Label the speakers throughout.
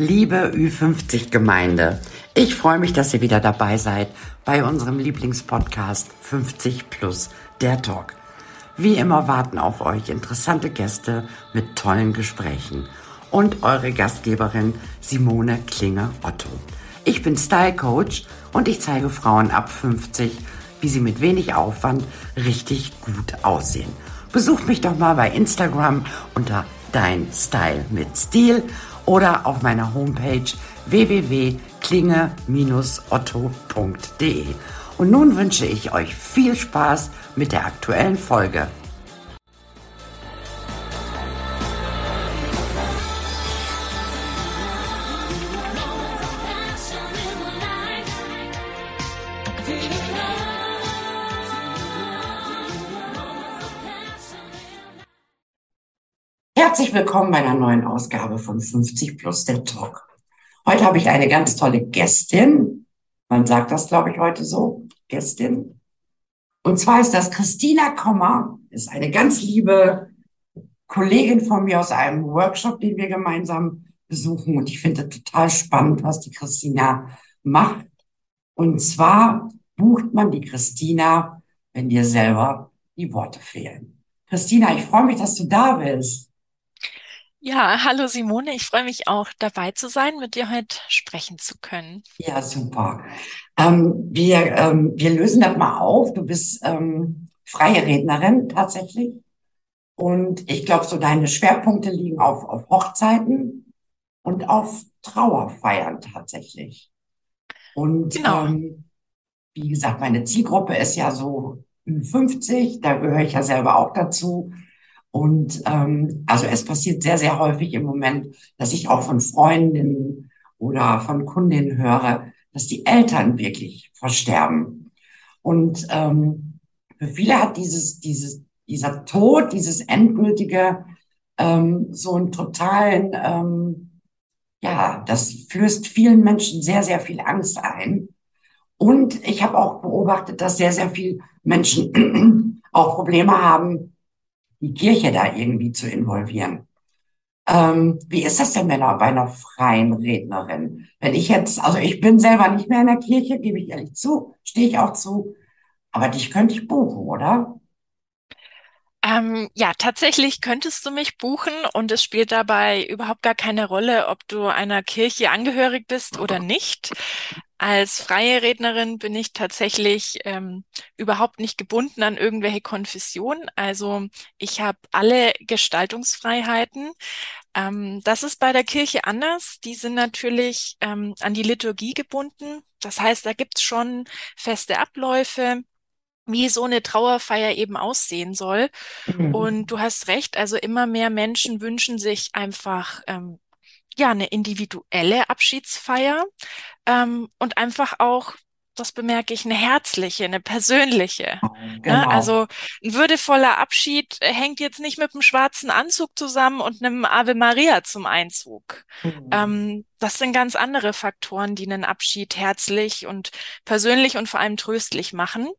Speaker 1: Liebe Ü50-Gemeinde, ich freue mich, dass ihr wieder dabei seid bei unserem Lieblingspodcast 50 Plus, der Talk. Wie immer warten auf euch interessante Gäste mit tollen Gesprächen und eure Gastgeberin Simone Klinger-Otto. Ich bin Style Coach und ich zeige Frauen ab 50, wie sie mit wenig Aufwand richtig gut aussehen. Besucht mich doch mal bei Instagram unter Dein Style mit Stil oder auf meiner Homepage www.klinge-otto.de. Und nun wünsche ich euch viel Spaß mit der aktuellen Folge. Herzlich willkommen bei einer neuen Ausgabe von 50 Plus der Talk. Heute habe ich eine ganz tolle Gästin. Man sagt das, glaube ich, heute so. Gästin. Und zwar ist das Christina Kommer, ist eine ganz liebe Kollegin von mir aus einem Workshop, den wir gemeinsam besuchen. Und ich finde total spannend, was die Christina macht. Und zwar bucht man die Christina, wenn dir selber die Worte fehlen. Christina, ich freue mich, dass du da bist.
Speaker 2: Ja, hallo Simone, ich freue mich auch dabei zu sein, mit dir heute sprechen zu können.
Speaker 1: Ja, super. Ähm, wir, ähm, wir lösen das mal auf. Du bist ähm, freie Rednerin tatsächlich. Und ich glaube, so deine Schwerpunkte liegen auf, auf Hochzeiten und auf Trauerfeiern tatsächlich. Und genau. ähm, wie gesagt, meine Zielgruppe ist ja so 50, da gehöre ich ja selber auch dazu. Und ähm, also es passiert sehr, sehr häufig im Moment, dass ich auch von Freundinnen oder von Kundinnen höre, dass die Eltern wirklich versterben. Und ähm, für viele hat dieses, dieses, dieser Tod, dieses endgültige, ähm, so einen totalen, ähm, ja, das flößt vielen Menschen sehr, sehr viel Angst ein. Und ich habe auch beobachtet, dass sehr, sehr viele Menschen auch Probleme haben, die Kirche da irgendwie zu involvieren. Ähm, wie ist das denn bei einer, bei einer freien Rednerin? Wenn ich jetzt, also ich bin selber nicht mehr in der Kirche, gebe ich ehrlich zu, stehe ich auch zu, aber dich könnte ich buchen, oder?
Speaker 2: Ähm, ja, tatsächlich könntest du mich buchen und es spielt dabei überhaupt gar keine Rolle, ob du einer Kirche angehörig bist oder nicht. Als freie Rednerin bin ich tatsächlich ähm, überhaupt nicht gebunden an irgendwelche Konfessionen. Also ich habe alle Gestaltungsfreiheiten. Ähm, das ist bei der Kirche anders. Die sind natürlich ähm, an die Liturgie gebunden. Das heißt, da gibt's schon feste Abläufe wie so eine Trauerfeier eben aussehen soll. Mhm. Und du hast recht, also immer mehr Menschen wünschen sich einfach ähm, ja eine individuelle Abschiedsfeier ähm, und einfach auch das bemerke ich, eine herzliche, eine persönliche. Ne? Genau. Also ein würdevoller Abschied hängt jetzt nicht mit einem schwarzen Anzug zusammen und einem Ave Maria zum Einzug. Mhm. Ähm, das sind ganz andere Faktoren, die einen Abschied herzlich und persönlich und vor allem tröstlich machen.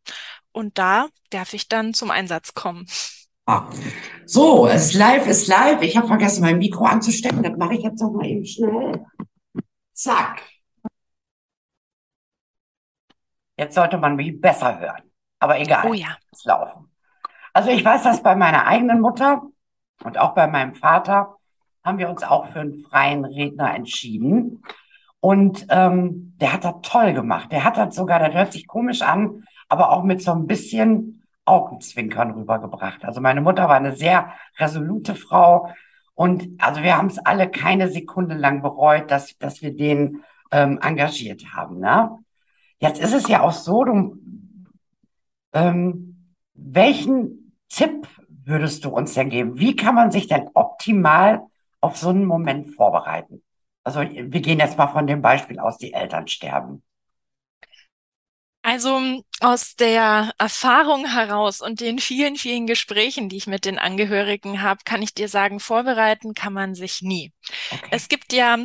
Speaker 2: Und da darf ich dann zum Einsatz kommen.
Speaker 1: Ah. So, es ist live, es ist live. Ich habe vergessen, mein Mikro anzustecken. Das mache ich jetzt noch mal eben schnell. Zack. Jetzt sollte man mich besser hören. Aber egal.
Speaker 2: Oh ja.
Speaker 1: Es laufen. Also ich weiß, dass bei meiner eigenen Mutter und auch bei meinem Vater haben wir uns auch für einen freien Redner entschieden. Und ähm, der hat das toll gemacht. Der hat das sogar, das hört sich komisch an, aber auch mit so ein bisschen Augenzwinkern rübergebracht. Also meine Mutter war eine sehr resolute Frau und also wir haben es alle keine Sekunde lang bereut, dass, dass wir den ähm, engagiert haben. Ne? Jetzt ist es ja auch so, du, ähm, welchen Tipp würdest du uns denn geben? Wie kann man sich denn optimal auf so einen Moment vorbereiten? Also wir gehen jetzt mal von dem Beispiel aus, die Eltern sterben.
Speaker 2: Also aus der Erfahrung heraus und den vielen, vielen Gesprächen, die ich mit den Angehörigen habe, kann ich dir sagen, vorbereiten kann man sich nie. Okay. Es gibt ja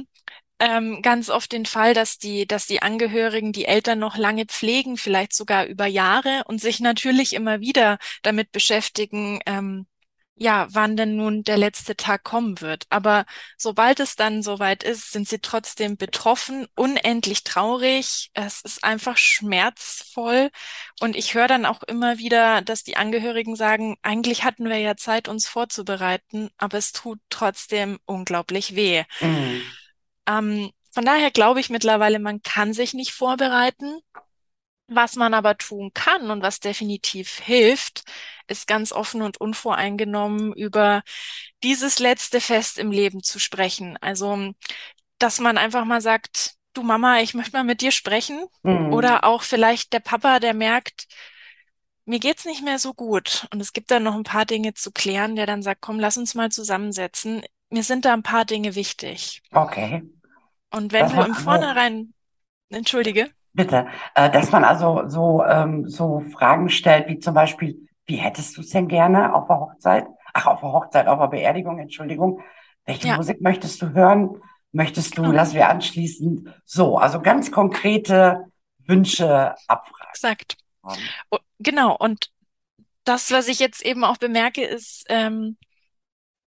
Speaker 2: ähm, ganz oft den Fall, dass die, dass die Angehörigen die Eltern noch lange pflegen, vielleicht sogar über Jahre und sich natürlich immer wieder damit beschäftigen, ähm, ja, wann denn nun der letzte Tag kommen wird. Aber sobald es dann soweit ist, sind sie trotzdem betroffen, unendlich traurig. Es ist einfach schmerzvoll. Und ich höre dann auch immer wieder, dass die Angehörigen sagen, eigentlich hatten wir ja Zeit, uns vorzubereiten, aber es tut trotzdem unglaublich weh.
Speaker 1: Mhm.
Speaker 2: Ähm, von daher glaube ich mittlerweile, man kann sich nicht vorbereiten. Was man aber tun kann und was definitiv hilft, ist ganz offen und unvoreingenommen über dieses letzte Fest im Leben zu sprechen. Also, dass man einfach mal sagt, du Mama, ich möchte mal mit dir sprechen.
Speaker 1: Mhm.
Speaker 2: Oder auch vielleicht der Papa, der merkt, mir geht's nicht mehr so gut. Und es gibt dann noch ein paar Dinge zu klären, der dann sagt, komm, lass uns mal zusammensetzen. Mir sind da ein paar Dinge wichtig.
Speaker 1: Okay.
Speaker 2: Und wenn
Speaker 1: Dass
Speaker 2: du im Vornherein, entschuldige,
Speaker 1: bitte, äh, dass man also so, ähm, so Fragen stellt, wie zum Beispiel, wie hättest du es denn gerne auf der Hochzeit? Ach, auf der Hochzeit, auf der Beerdigung, Entschuldigung. Welche
Speaker 2: ja,
Speaker 1: Musik möchtest du hören? Möchtest du,
Speaker 2: genau,
Speaker 1: dass wir anschließend so, also ganz konkrete Wünsche abfragen?
Speaker 2: exakt. O- Genau. Und das, was ich jetzt eben auch bemerke, ist, ähm,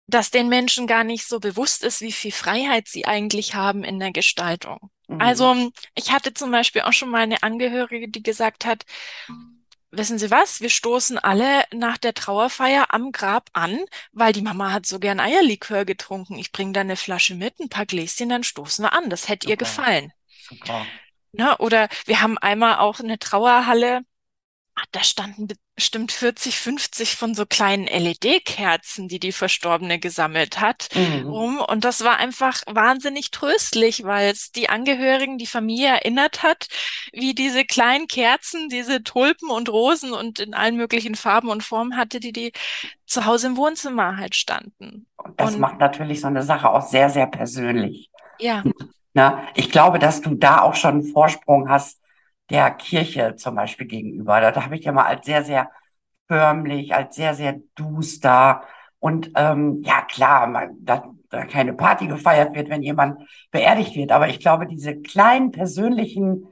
Speaker 2: dass den Menschen gar nicht so bewusst ist, wie viel Freiheit sie eigentlich haben in der Gestaltung.
Speaker 1: Mhm.
Speaker 2: Also, ich hatte zum Beispiel auch schon mal eine Angehörige, die gesagt hat, wissen Sie was, wir stoßen alle nach der Trauerfeier am Grab an, weil die Mama hat so gern Eierlikör getrunken. Ich bringe da eine Flasche mit, ein paar Gläschen, dann stoßen wir an. Das hätte ihr
Speaker 1: Super,
Speaker 2: gefallen.
Speaker 1: super.
Speaker 2: Ne? Oder wir haben einmal auch eine Trauerhalle Ach, da standen bestimmt 40, 50 von so kleinen LED-Kerzen, die die Verstorbene gesammelt hat,
Speaker 1: Mhm.
Speaker 2: rum. Und das war einfach wahnsinnig tröstlich, weil es die Angehörigen, die Familie erinnert hat, wie diese kleinen Kerzen, diese Tulpen und Rosen und in allen möglichen Farben und Formen hatte, die die zu Hause im Wohnzimmer halt standen.
Speaker 1: Und das
Speaker 2: Und
Speaker 1: macht natürlich so eine Sache auch sehr, sehr persönlich.
Speaker 2: ja,
Speaker 1: Na, ich glaube, dass du da auch schon einen Vorsprung hast der Kirche zum Beispiel gegenüber. Da habe ich ja mal als sehr, sehr förmlich, als sehr, sehr duster und ähm, ja klar, man, da, da keine Party gefeiert wird, wenn jemand beerdigt wird. Aber ich glaube, diese kleinen persönlichen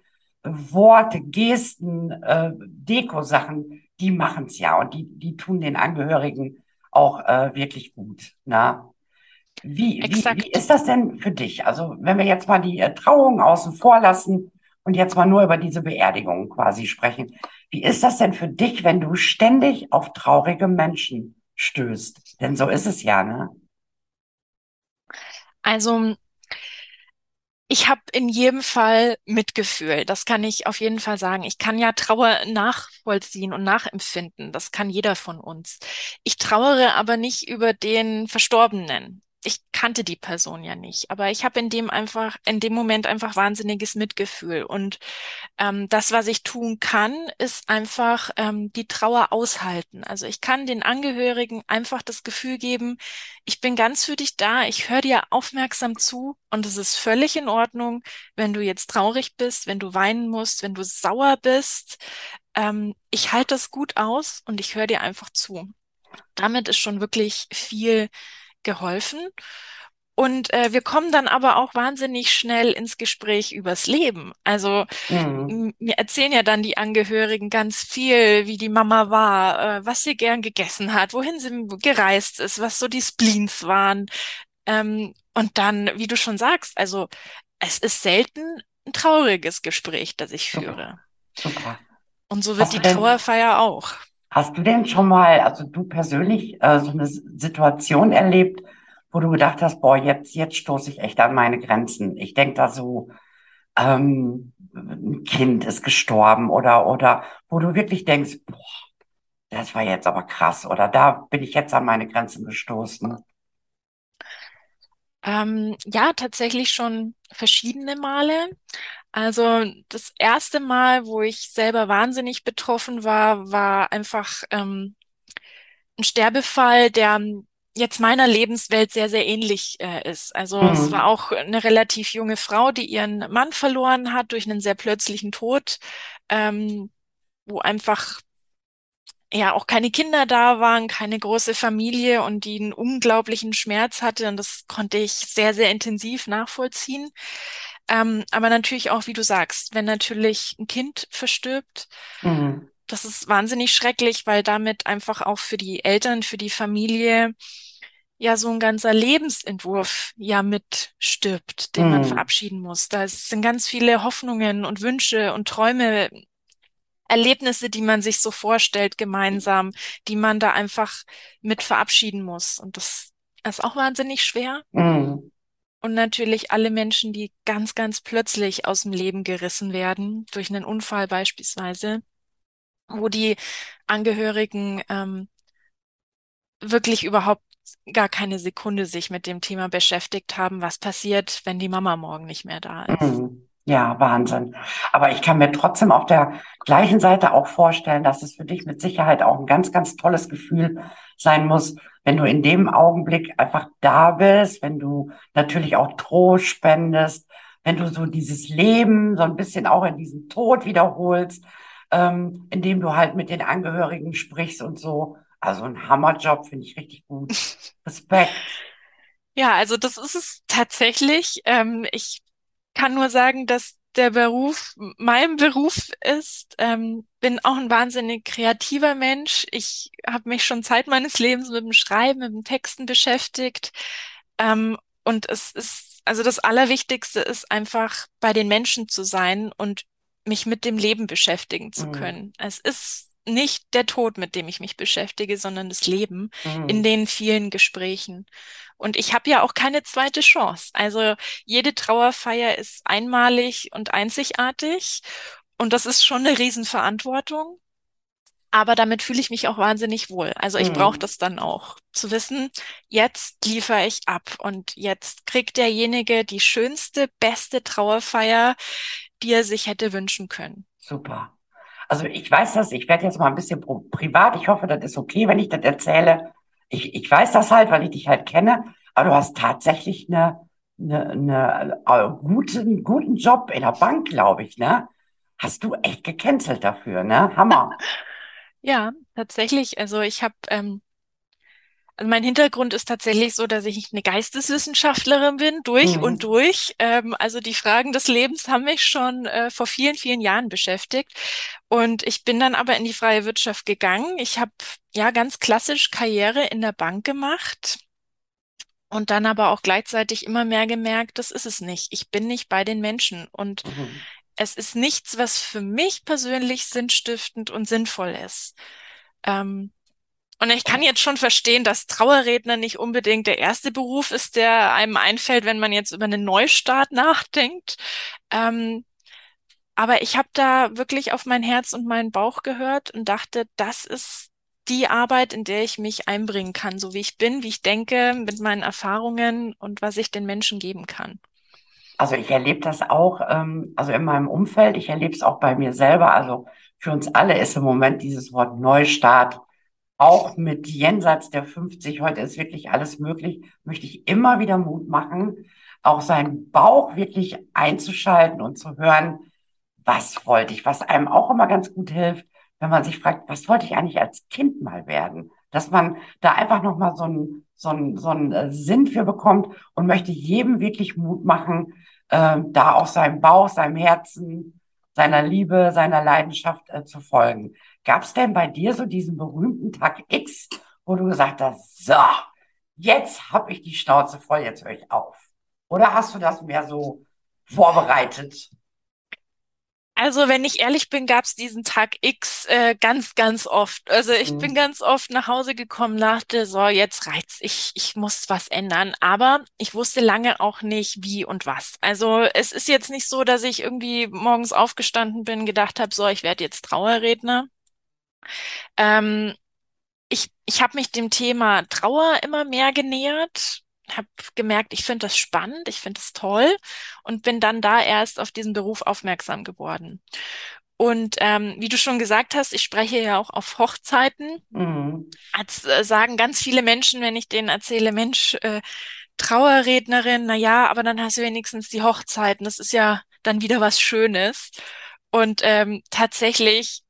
Speaker 1: Worte, Gesten, äh, Deko-Sachen, die machen es ja und die, die tun den Angehörigen auch äh, wirklich gut. Na? Wie, wie, wie
Speaker 2: exakt.
Speaker 1: ist das denn für dich? Also, wenn wir jetzt mal die äh, Trauung außen vor lassen und jetzt mal nur über diese Beerdigung quasi sprechen. Wie ist das denn für dich, wenn du ständig auf traurige Menschen stößt? Denn so ist es ja, ne?
Speaker 2: Also Ich habe in jedem Fall Mitgefühl. Das kann ich auf jeden Fall sagen. Ich kann ja Trauer nachvollziehen und nachempfinden. Das kann jeder von uns. Ich trauere aber nicht über den Verstorbenen. Ich kannte die Person ja nicht, aber ich habe in dem einfach, in dem Moment einfach wahnsinniges Mitgefühl. Und ähm, das, was ich tun kann, ist einfach ähm, die Trauer aushalten. Also ich kann den Angehörigen einfach das Gefühl geben, ich bin ganz für dich da, ich höre dir aufmerksam zu und es ist völlig in Ordnung, wenn du jetzt traurig bist, wenn du weinen musst, wenn du sauer bist. Ähm, ich halte das gut aus und ich höre dir einfach zu. Damit ist schon wirklich viel geholfen. Und äh, wir kommen dann aber auch wahnsinnig schnell ins Gespräch übers Leben. Also
Speaker 1: Mhm.
Speaker 2: mir erzählen ja dann die Angehörigen ganz viel, wie die Mama war, äh, was sie gern gegessen hat, wohin sie gereist ist, was so die Spleens waren. Ähm, und dann, wie du schon sagst, also es ist selten ein trauriges Gespräch, das ich
Speaker 1: Super,
Speaker 2: führe.
Speaker 1: super.
Speaker 2: Und so wird
Speaker 1: du
Speaker 2: die
Speaker 1: denn,
Speaker 2: Trauerfeier auch.
Speaker 1: Hast du denn schon mal, also du persönlich, äh, so eine Situation erlebt, wo du gedacht hast, boah, jetzt, jetzt stoße ich echt an meine Grenzen. Ich denke da so, ähm, ein Kind ist gestorben oder, oder wo du wirklich denkst, boah, das war jetzt aber krass oder da bin ich jetzt an meine Grenzen gestoßen.
Speaker 2: Ähm, ja, tatsächlich schon verschiedene Male. Also das erste Mal, wo ich selber wahnsinnig betroffen war, war einfach ähm, ein Sterbefall, der jetzt meiner Lebenswelt sehr, sehr ähnlich äh, ist. Also es war
Speaker 1: Mhm.
Speaker 2: auch eine relativ junge Frau, die ihren Mann verloren hat durch einen sehr plötzlichen Tod, ähm, wo einfach ja auch keine Kinder da waren, keine große Familie und die einen unglaublichen Schmerz hatte. Und das konnte ich sehr, sehr intensiv nachvollziehen. Ähm, aber natürlich auch, wie du sagst, wenn natürlich ein Kind verstirbt,
Speaker 1: Mhm.
Speaker 2: das ist wahnsinnig schrecklich, weil damit einfach auch für die Eltern, für die Familie ja so ein ganzer Lebensentwurf ja mitstirbt, den man
Speaker 1: Mm,
Speaker 2: verabschieden muss. Da sind ganz viele Hoffnungen und Wünsche und Träume, Erlebnisse, die man sich so vorstellt, gemeinsam, die man da einfach mit verabschieden muss. Und das ist auch wahnsinnig schwer.
Speaker 1: mm,
Speaker 2: Und natürlich alle Menschen, die ganz, ganz plötzlich aus dem Leben gerissen werden, durch einen Unfall beispielsweise, wo die Angehörigen ähm, wirklich überhaupt gar keine Sekunde sich mit dem Thema beschäftigt haben, was passiert, wenn die Mama morgen nicht mehr da ist.
Speaker 1: mm. Ja, Wahnsinn. Aber ich kann mir trotzdem auf der gleichen Seite auch vorstellen, dass es für dich mit Sicherheit auch ein ganz, ganz tolles Gefühl sein muss, wenn du in dem Augenblick einfach da bist, wenn du natürlich auch Trost spendest, wenn du so dieses Leben so ein bisschen auch in diesen Tod wiederholst, ähm, indem du halt mit den Angehörigen sprichst und so. Also ein Hammerjob, finde ich richtig gut. Respekt.
Speaker 2: Ja, also das ist es tatsächlich. Ähm, ich kann nur sagen, dass der Beruf mein Beruf ist. Ähm, bin auch ein wahnsinnig kreativer Mensch. Ich habe mich schon Zeit meines Lebens mit dem Schreiben, mit dem Texten beschäftigt. Ähm, und es ist, also das Allerwichtigste ist einfach bei den Menschen zu sein und mich mit dem Leben beschäftigen zu
Speaker 1: Mm,
Speaker 2: können. Es ist nicht der Tod, mit dem ich mich beschäftige, sondern das Leben in
Speaker 1: mm,
Speaker 2: den vielen Gesprächen. Und ich habe ja auch keine zweite Chance. Also jede Trauerfeier ist einmalig und einzigartig. Und das ist schon eine Riesenverantwortung. Aber damit fühle ich mich auch wahnsinnig wohl. Also ich brauche
Speaker 1: mm.
Speaker 2: das dann auch, zu wissen, jetzt liefere ich ab und jetzt kriegt derjenige die schönste, beste Trauerfeier, die er sich hätte wünschen können.
Speaker 1: Super. Also ich weiß das, ich werde jetzt mal ein bisschen privat. Ich hoffe, das ist okay, wenn ich das erzähle. Ich, ich weiß das halt, weil ich dich halt kenne, aber du hast tatsächlich eine, eine, eine äh, guten, guten Job in der Bank, glaube ich, ne? Hast du echt gecancelt dafür, ne? Hammer.
Speaker 2: Ja, tatsächlich. Also ich habe ähm, Also mein Hintergrund ist tatsächlich so, dass ich eine Geisteswissenschaftlerin bin, durch und
Speaker 1: Mhm.
Speaker 2: durch. Ähm, also die Fragen des Lebens haben mich schon äh, vor vielen, vielen Jahren beschäftigt. Und ich bin dann aber in die freie Wirtschaft gegangen. Ich habe ja ganz klassisch Karriere in der Bank gemacht und dann aber auch gleichzeitig immer mehr gemerkt, das ist es nicht. Ich bin nicht bei den Menschen und
Speaker 1: Mhm.
Speaker 2: es ist nichts, was für mich persönlich sinnstiftend und sinnvoll ist. Ähm, und ich kann jetzt schon verstehen, dass Trauerredner nicht unbedingt der erste Beruf ist, der einem einfällt, wenn man jetzt über einen Neustart nachdenkt. Ähm, aber ich habe da wirklich auf mein Herz und meinen Bauch gehört und dachte, das ist die Arbeit, in der ich mich einbringen kann, so wie ich bin, wie ich denke, mit meinen Erfahrungen und was ich den Menschen geben kann.
Speaker 1: Also ich erlebe das auch, ähm, also in meinem Umfeld, ich erlebe es auch bei mir selber. Also für uns alle ist im Moment dieses Wort Neustart auch mit jenseits der 50, heute ist wirklich alles möglich, möchte ich immer wieder Mut machen, auch seinen Bauch wirklich einzuschalten und zu hören, was wollte ich, was einem auch immer ganz gut hilft, wenn man sich fragt, was wollte ich eigentlich als Kind mal werden? Dass man da einfach nochmal so einen so einen, so einen äh, Sinn für bekommt und möchte jedem wirklich Mut machen, äh, da auch seinem Bauch, seinem Herzen, seiner Liebe, seiner Leidenschaft äh, zu folgen. Gab es denn bei dir so diesen berühmten Tag X, wo du gesagt hast, so, jetzt habe ich die Schnauze voll, jetzt höre ich auf? Oder hast du das mehr so vorbereitet?
Speaker 2: Also, wenn ich ehrlich bin, gab es diesen Tag X äh, ganz, ganz oft. Also ich bin
Speaker 1: Hm.
Speaker 2: ganz oft nach Hause gekommen, dachte, so, jetzt reicht's, ich, ich muss was ändern. Aber ich wusste lange auch nicht, wie und was. Also es ist jetzt nicht so, dass ich irgendwie morgens aufgestanden bin, gedacht habe, so, ich werde jetzt Trauerredner. Ähm, ich ich habe mich dem Thema Trauer immer mehr genähert, habe gemerkt, ich finde das spannend, ich finde es toll und bin dann da erst auf diesen Beruf aufmerksam geworden. Und ähm, wie du schon gesagt hast, ich spreche ja auch auf Hochzeiten.
Speaker 1: Mhm.
Speaker 2: Als äh, sagen ganz viele Menschen, wenn ich denen erzähle, Mensch, äh, Trauerrednerin, na ja, aber dann hast du wenigstens die Hochzeiten. Das ist ja dann wieder was Schönes. Und ähm, tatsächlich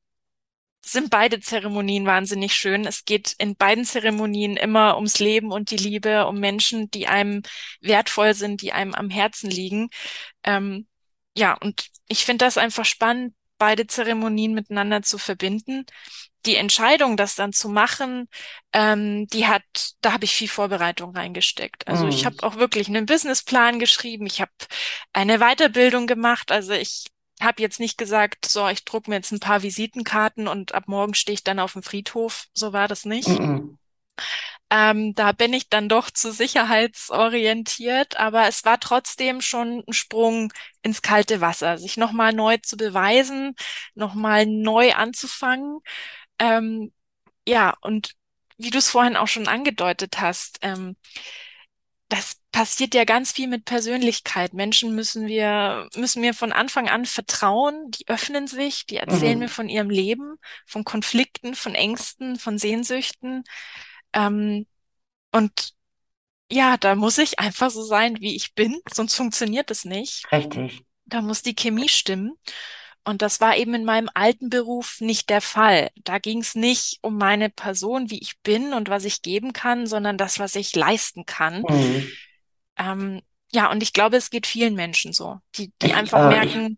Speaker 2: sind beide Zeremonien wahnsinnig schön. Es geht in beiden Zeremonien immer ums Leben und die Liebe, um Menschen, die einem wertvoll sind, die einem am Herzen liegen. Ähm, ja, und ich finde das einfach spannend, beide Zeremonien miteinander zu verbinden. Die Entscheidung, das dann zu machen, ähm, die hat, da habe ich viel Vorbereitung reingesteckt. Also ich
Speaker 1: Mhm.
Speaker 2: habe auch wirklich einen Businessplan geschrieben. Ich habe eine Weiterbildung gemacht. Also ich habe jetzt nicht gesagt, so, ich druck mir jetzt ein paar Visitenkarten und ab morgen stehe ich dann auf dem Friedhof. So war das nicht.
Speaker 1: Mhm.
Speaker 2: Ähm, da bin ich dann doch zu sicherheitsorientiert, aber es war trotzdem schon ein Sprung ins kalte Wasser, sich nochmal neu zu beweisen, nochmal neu anzufangen. Ähm, ja, und wie du es vorhin auch schon angedeutet hast, ähm, das passiert ja ganz viel mit Persönlichkeit. Menschen müssen wir, müssen mir von Anfang an vertrauen, die öffnen sich, die erzählen mir
Speaker 1: Mhm.
Speaker 2: von ihrem Leben, von Konflikten, von Ängsten, von Sehnsüchten. Ähm, und ja, da muss ich einfach so sein, wie ich bin, sonst funktioniert es nicht.
Speaker 1: Richtig.
Speaker 2: Da muss die Chemie stimmen. Und das war eben in meinem alten Beruf nicht der Fall. Da ging es nicht um meine Person, wie ich bin und was ich geben kann, sondern das, was ich leisten kann.
Speaker 1: Mhm.
Speaker 2: Ähm, ja, und ich glaube, es geht vielen Menschen so, die, die einfach
Speaker 1: ich,
Speaker 2: merken,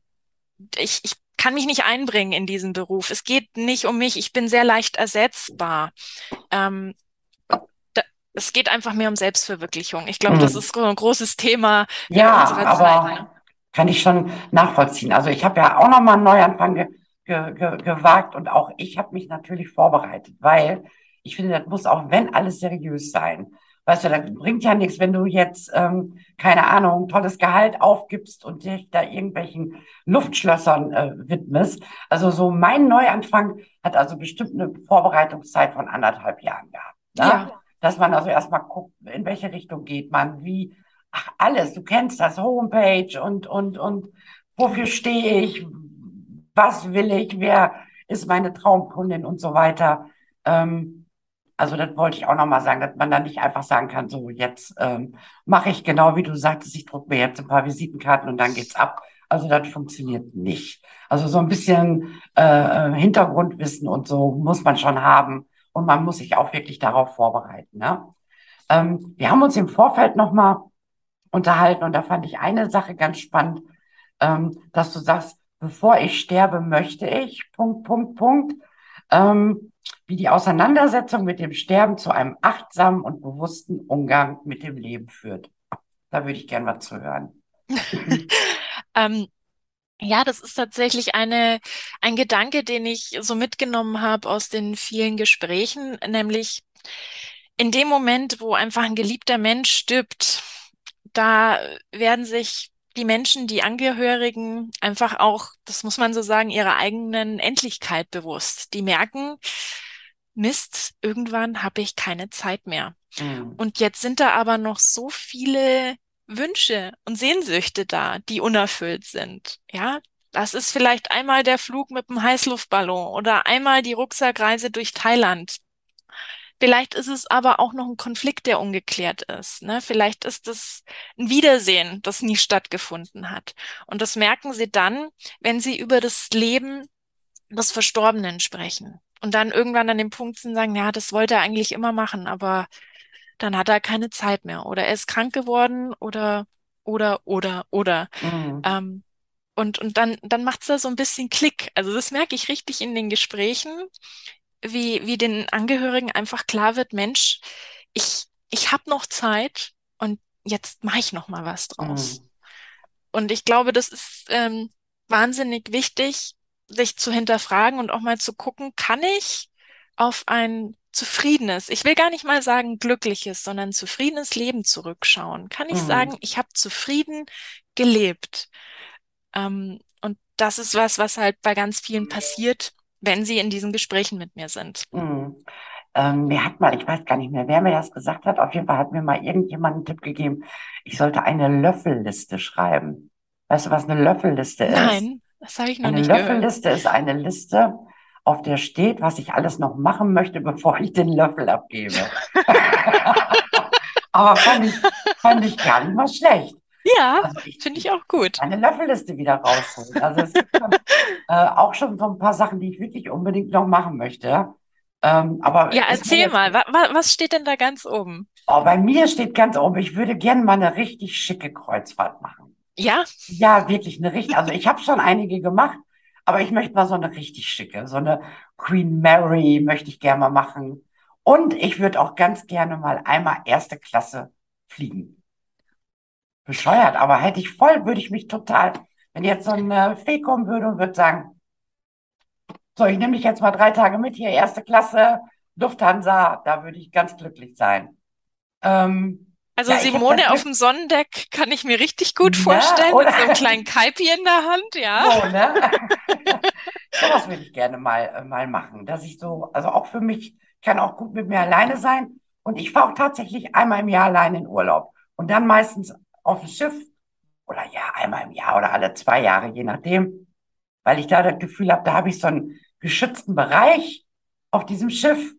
Speaker 2: ich, ich kann mich nicht einbringen in diesen Beruf. Es geht nicht um mich, ich bin sehr leicht ersetzbar. Ähm, da, es geht einfach mehr um Selbstverwirklichung. Ich glaube, das
Speaker 1: mhm.
Speaker 2: ist so ein großes Thema
Speaker 1: Ja,
Speaker 2: unserer Zeit, ne?
Speaker 1: Kann ich schon nachvollziehen. Also ich habe ja auch nochmal einen Neuanfang ge ge ge gewagt und auch ich habe mich natürlich vorbereitet, weil ich finde, das muss auch, wenn alles seriös sein. Weißt du, das bringt ja nichts, wenn du jetzt, ähm, keine Ahnung, tolles Gehalt aufgibst und dich da irgendwelchen Luftschlössern äh, widmest. Also so mein Neuanfang hat also bestimmt eine Vorbereitungszeit von anderthalb Jahren gehabt. Ne?
Speaker 2: Ja,
Speaker 1: Dass man also erstmal guckt, in welche Richtung geht man, wie, ach, alles, du kennst das, Homepage und, und, und wofür stehe ich, was will ich, wer ist meine Traumkundin und so weiter. Ähm, also das wollte ich auch nochmal sagen, dass man da nicht einfach sagen kann, so jetzt ähm, mache ich genau wie du sagtest, ich drucke mir jetzt ein paar Visitenkarten und dann geht's ab. Also das funktioniert nicht. Also so ein bisschen äh, Hintergrundwissen und so muss man schon haben und man muss sich auch wirklich darauf vorbereiten. Ne? Ähm, wir haben uns im Vorfeld nochmal unterhalten und da fand ich eine Sache ganz spannend, ähm, dass du sagst, bevor ich sterbe, möchte ich, Punkt, Punkt, Punkt, ähm, wie die Auseinandersetzung mit dem Sterben zu einem achtsamen und bewussten Umgang mit dem Leben führt. Da würde ich gern was zu hören.
Speaker 2: ähm, ja, das ist tatsächlich eine, ein Gedanke, den ich so mitgenommen habe aus den vielen Gesprächen, nämlich in dem Moment, wo einfach ein geliebter Mensch stirbt, da werden sich die Menschen, die Angehörigen einfach auch, das muss man so sagen, ihrer eigenen Endlichkeit bewusst. Die merken, Mist, irgendwann habe ich keine Zeit mehr.
Speaker 1: Mhm.
Speaker 2: Und jetzt sind da aber noch so viele Wünsche und Sehnsüchte da, die unerfüllt sind. Ja, das ist vielleicht einmal der Flug mit dem Heißluftballon oder einmal die Rucksackreise durch Thailand. Vielleicht ist es aber auch noch ein Konflikt, der ungeklärt ist. Ne? Vielleicht ist es ein Wiedersehen, das nie stattgefunden hat. Und das merken sie dann, wenn sie über das Leben des Verstorbenen sprechen. Und dann irgendwann an dem Punkt sind, sagen, ja, das wollte er eigentlich immer machen, aber dann hat er keine Zeit mehr. Oder er ist krank geworden oder, oder, oder, oder.
Speaker 1: Mhm.
Speaker 2: Ähm, und, und dann, dann macht's da so ein bisschen Klick. Also das merke ich richtig in den Gesprächen, wie, wie den Angehörigen einfach klar wird, Mensch, ich, ich habe noch Zeit und jetzt mache ich noch mal was draus.
Speaker 1: Mhm.
Speaker 2: Und ich glaube, das ist ähm, wahnsinnig wichtig, sich zu hinterfragen und auch mal zu gucken, kann ich auf ein zufriedenes, ich will gar nicht mal sagen glückliches, sondern zufriedenes Leben zurückschauen? Kann ich
Speaker 1: Mhm.
Speaker 2: sagen, ich habe zufrieden gelebt? Ähm, und das ist was, was halt bei ganz vielen passiert, wenn sie in diesen Gesprächen mit mir sind.
Speaker 1: Mhm. Ähm, mir hat mal, ich weiß gar nicht mehr, wer mir das gesagt hat, auf jeden Fall hat mir mal irgendjemand einen Tipp gegeben, ich sollte eine Löffelliste schreiben. Weißt du, was eine Löffelliste ist?
Speaker 2: Nein, das habe ich noch
Speaker 1: Eine
Speaker 2: nicht gehört.
Speaker 1: Löffelliste ist eine Liste, auf der steht, was ich alles noch machen möchte, bevor ich den Löffel abgebe. Aber fand ich, fand ich gar nicht mal schlecht.
Speaker 2: Ja,
Speaker 1: Also
Speaker 2: finde
Speaker 1: ich
Speaker 2: auch gut.
Speaker 1: eine Löffelliste wieder rausholen. Also es gibt schon, äh, auch schon so ein paar Sachen, die ich wirklich unbedingt noch machen möchte. Ähm, aber
Speaker 2: Ja, erzähl mal, wa was steht denn da ganz oben?
Speaker 1: oh, bei mir steht ganz oben, ich würde gerne mal eine richtig schicke Kreuzfahrt machen.
Speaker 2: Ja,
Speaker 1: Ja, wirklich eine richtig. Also ich habe schon einige gemacht, Aber ich möchte mal so eine richtig schicke, so eine Queen Mary möchte ich gerne mal machen. Und ich würde auch ganz gerne mal einmal erste Klasse fliegen. Bescheuert, aber hätte ich voll, würde ich mich total, wenn jetzt so eine Fee kommen würde und würde sagen, so, ich nehme dich jetzt mal drei Tage mit hier, erste Klasse, Lufthansa, da würde ich ganz glücklich sein.
Speaker 2: Ähm, also ja, Simone auf dem Sonnendeck kann ich mir richtig gut vorstellen, oder? mit so einem kleinen Kaipi in der Hand, ja. So, ne?
Speaker 1: das würde ich gerne mal, äh, mal machen, dass ich so, also auch für mich, kann auch gut mit mir alleine sein. Und ich fahre auch tatsächlich einmal im Jahr allein in Urlaub. Und dann meistens auf dem Schiff oder ja, einmal im Jahr oder alle zwei Jahre, je nachdem, weil ich da das Gefühl habe, da habe ich so einen geschützten Bereich auf diesem Schiff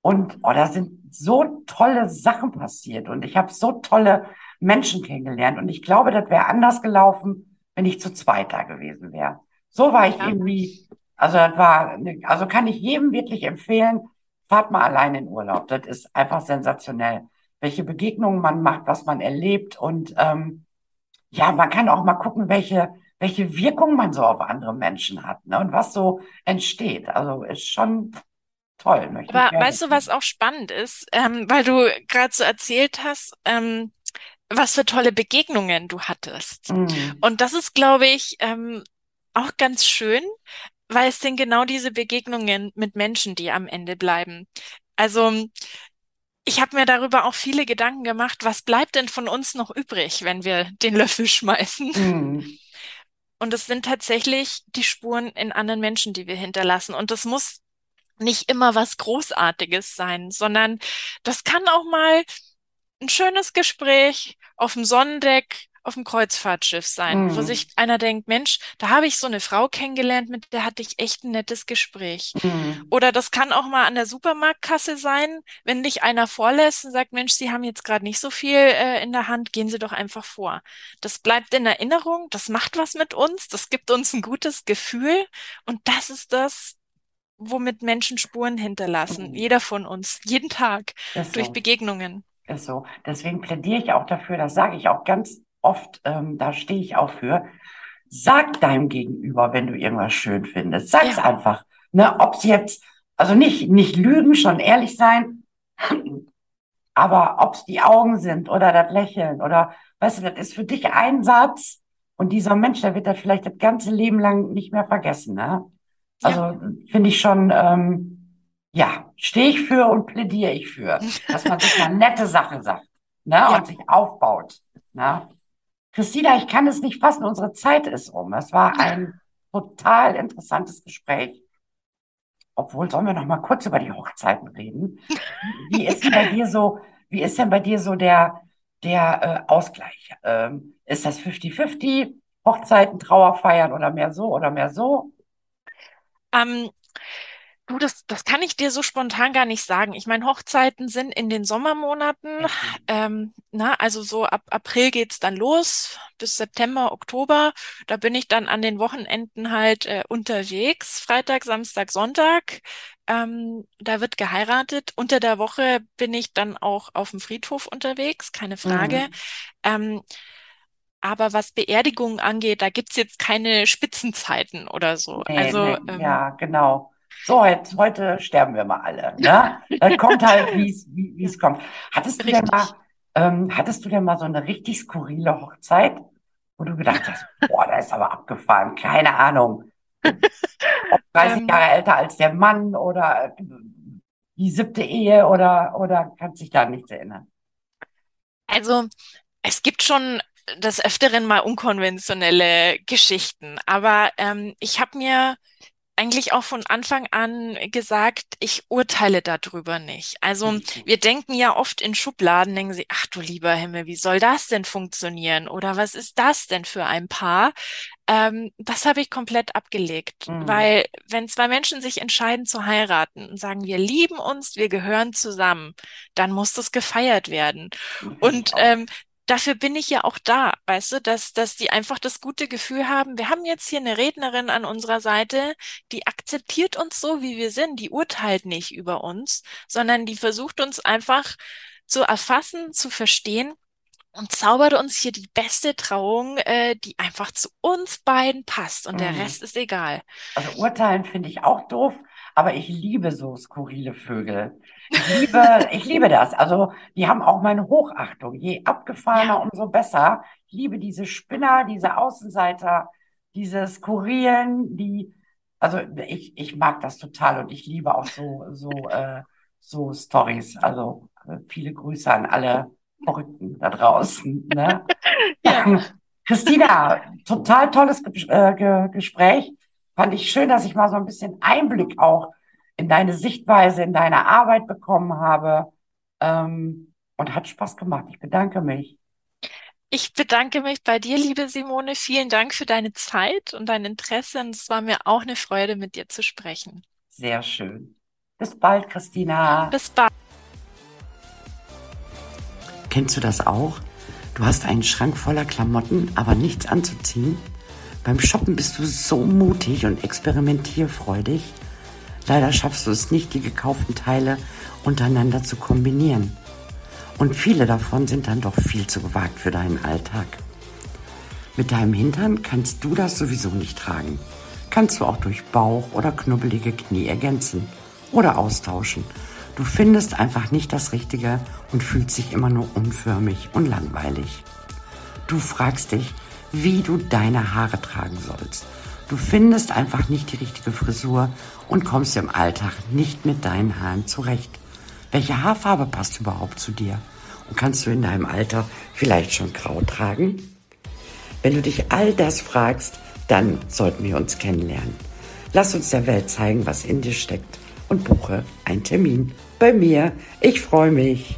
Speaker 1: und oh, da sind so tolle Sachen passiert und ich habe so tolle Menschen kennengelernt und ich glaube, das wäre anders gelaufen, wenn ich zu zweit da gewesen wäre. So war ich ja. irgendwie, also das war, also kann ich jedem wirklich empfehlen, fahrt mal allein in Urlaub. Das ist einfach sensationell, welche Begegnungen man macht, was man erlebt und ähm, ja, man kann auch mal gucken, welche welche Wirkung man so auf andere Menschen hat ne? und was so entsteht. Also ist schon toll.
Speaker 2: Möchte Aber weißt du, was auch spannend ist, ähm, weil du gerade so erzählt hast, ähm, was für tolle Begegnungen du hattest. Mhm. Und das ist, glaube ich, ähm, auch ganz schön, weil es sind genau diese Begegnungen mit Menschen, die am Ende bleiben. Also ich habe mir darüber auch viele Gedanken gemacht, was bleibt denn von uns noch übrig, wenn wir den Löffel schmeißen? Mhm. Und es sind tatsächlich die Spuren in anderen Menschen, die wir hinterlassen. Und das muss nicht immer was Großartiges sein, sondern das kann auch mal ein schönes Gespräch auf dem Sonnendeck auf dem Kreuzfahrtschiff sein, mhm. wo sich einer denkt, Mensch, da habe ich so eine Frau kennengelernt, mit der hatte ich echt ein nettes Gespräch. Mhm. Oder das kann auch mal an der Supermarktkasse sein, wenn dich einer vorlässt und sagt, Mensch, Sie haben jetzt gerade nicht so viel äh, in der Hand, gehen Sie doch einfach vor. Das bleibt in Erinnerung, das macht was mit uns, das gibt uns ein gutes Gefühl und das ist das, womit Menschen Spuren hinterlassen. Mhm. Jeder von uns, jeden Tag, durch so. Begegnungen.
Speaker 1: Ist so. Deswegen plädiere ich auch dafür, das sage ich auch ganz oft, ähm, da stehe ich auch für, sag deinem Gegenüber, wenn du irgendwas schön findest. Sag's ja. einfach. Ne, ob's jetzt, also nicht, nicht lügen, schon ehrlich sein, aber ob's die Augen sind oder das Lächeln oder, weißt du, das ist für dich ein Satz und dieser Mensch, der wird das vielleicht das ganze Leben lang nicht mehr vergessen, ne? Also ja. finde ich schon, ähm, ja, stehe ich für und plädiere ich für, dass man sich eine nette Sache sagt, ne? Ja. Und sich aufbaut, ne? Christina, ich kann es nicht fassen, unsere Zeit ist um. Es war ein total interessantes Gespräch. Obwohl, sollen wir noch mal kurz über die Hochzeiten reden? Wie ist denn bei dir so, wie ist denn bei dir so der, der äh, Ausgleich? Ähm, ist das 50-50? Hochzeiten, Trauerfeiern oder mehr so oder mehr so?
Speaker 2: Ähm, Du, das, das kann ich dir so spontan gar nicht sagen. Ich meine, Hochzeiten sind in den Sommermonaten. Ähm, na, also so ab April geht's dann los bis September, Oktober. Da bin ich dann an den Wochenenden halt äh, unterwegs. Freitag, Samstag, Sonntag. Ähm, da wird geheiratet. Unter der Woche bin ich dann auch auf dem Friedhof unterwegs, keine Frage. Mhm. Ähm, aber was Beerdigungen angeht, da gibt's jetzt keine Spitzenzeiten oder so.
Speaker 1: Nee, also nee, ähm, ja, genau so, jetzt, heute sterben wir mal alle. Ne? Dann kommt halt, wie es wie es kommt. Hattest du denn mal, ähm, hattest du denn mal so eine richtig skurrile Hochzeit, wo du gedacht hast, boah, da ist aber abgefahren, keine Ahnung. 30 ähm. Jahre älter als der Mann oder die siebte Ehe oder, oder kannst dich da nichts erinnern?
Speaker 2: Also, es gibt schon des Öfteren mal unkonventionelle Geschichten, aber ähm, ich habe mir eigentlich auch von Anfang an gesagt, ich urteile darüber nicht. Also mhm. wir denken ja oft in Schubladen, denken sie, ach du lieber Himmel, wie soll das denn funktionieren? Oder was ist das denn für ein Paar? Ähm, das habe ich komplett abgelegt, mhm. weil wenn zwei Menschen sich entscheiden zu heiraten und sagen, wir lieben uns, wir gehören zusammen, dann muss das gefeiert werden. Mhm. Und ähm, dafür bin ich ja auch da, weißt du, dass, dass die einfach das gute Gefühl haben, wir haben jetzt hier eine Rednerin an unserer Seite, die akzeptiert uns so, wie wir sind, die urteilt nicht über uns, sondern die versucht uns einfach zu erfassen, zu verstehen und zaubert uns hier die beste Trauung, äh, die einfach zu uns beiden passt und der
Speaker 1: Mm.
Speaker 2: Rest ist egal.
Speaker 1: Also urteilen finde ich auch doof, aber ich liebe so skurrile Vögel. Ich liebe, ich liebe das. Also die haben auch meine Hochachtung. Je abgefahrener, umso besser. Ich liebe diese Spinner, diese Außenseiter, diese Skurrilen, die, also ich, ich mag das total und ich liebe auch so, so, äh, so Stories. Also äh, viele Grüße an alle Verrückten da draußen, ne?
Speaker 2: Ja.
Speaker 1: Christina, total tolles Ge äh, Ge Gespräch. Fand ich schön, dass ich mal so ein bisschen Einblick auch in deine Sichtweise, in deine Arbeit bekommen habe. Ähm, und hat Spaß gemacht. Ich bedanke mich.
Speaker 2: Ich bedanke mich bei dir, liebe Simone. Vielen Dank für deine Zeit und dein Interesse. Und es war mir auch eine Freude, mit dir zu sprechen.
Speaker 1: Sehr schön. Bis bald, Christina.
Speaker 2: Bis bald.
Speaker 1: Kennst du das auch? Du hast einen Schrank voller Klamotten, aber nichts anzuziehen? Beim Shoppen bist du so mutig und experimentierfreudig. Leider schaffst du es nicht, die gekauften Teile untereinander zu kombinieren. Und viele davon sind dann doch viel zu gewagt für deinen Alltag. Mit deinem Hintern kannst du das sowieso nicht tragen. Kannst du auch durch Bauch oder knubbelige Knie ergänzen oder austauschen. Du findest einfach nicht das Richtige und fühlst dich immer nur unförmig und langweilig. Du fragst dich, wie du deine Haare tragen sollst. Du findest einfach nicht die richtige Frisur und kommst im Alltag nicht mit deinen Haaren zurecht. Welche Haarfarbe passt überhaupt zu dir? Und kannst du in deinem Alter vielleicht schon grau tragen? Wenn du dich all das fragst, dann sollten wir uns kennenlernen. Lass uns der Welt zeigen, was in dir steckt und buche einen Termin bei mir. Ich freue mich.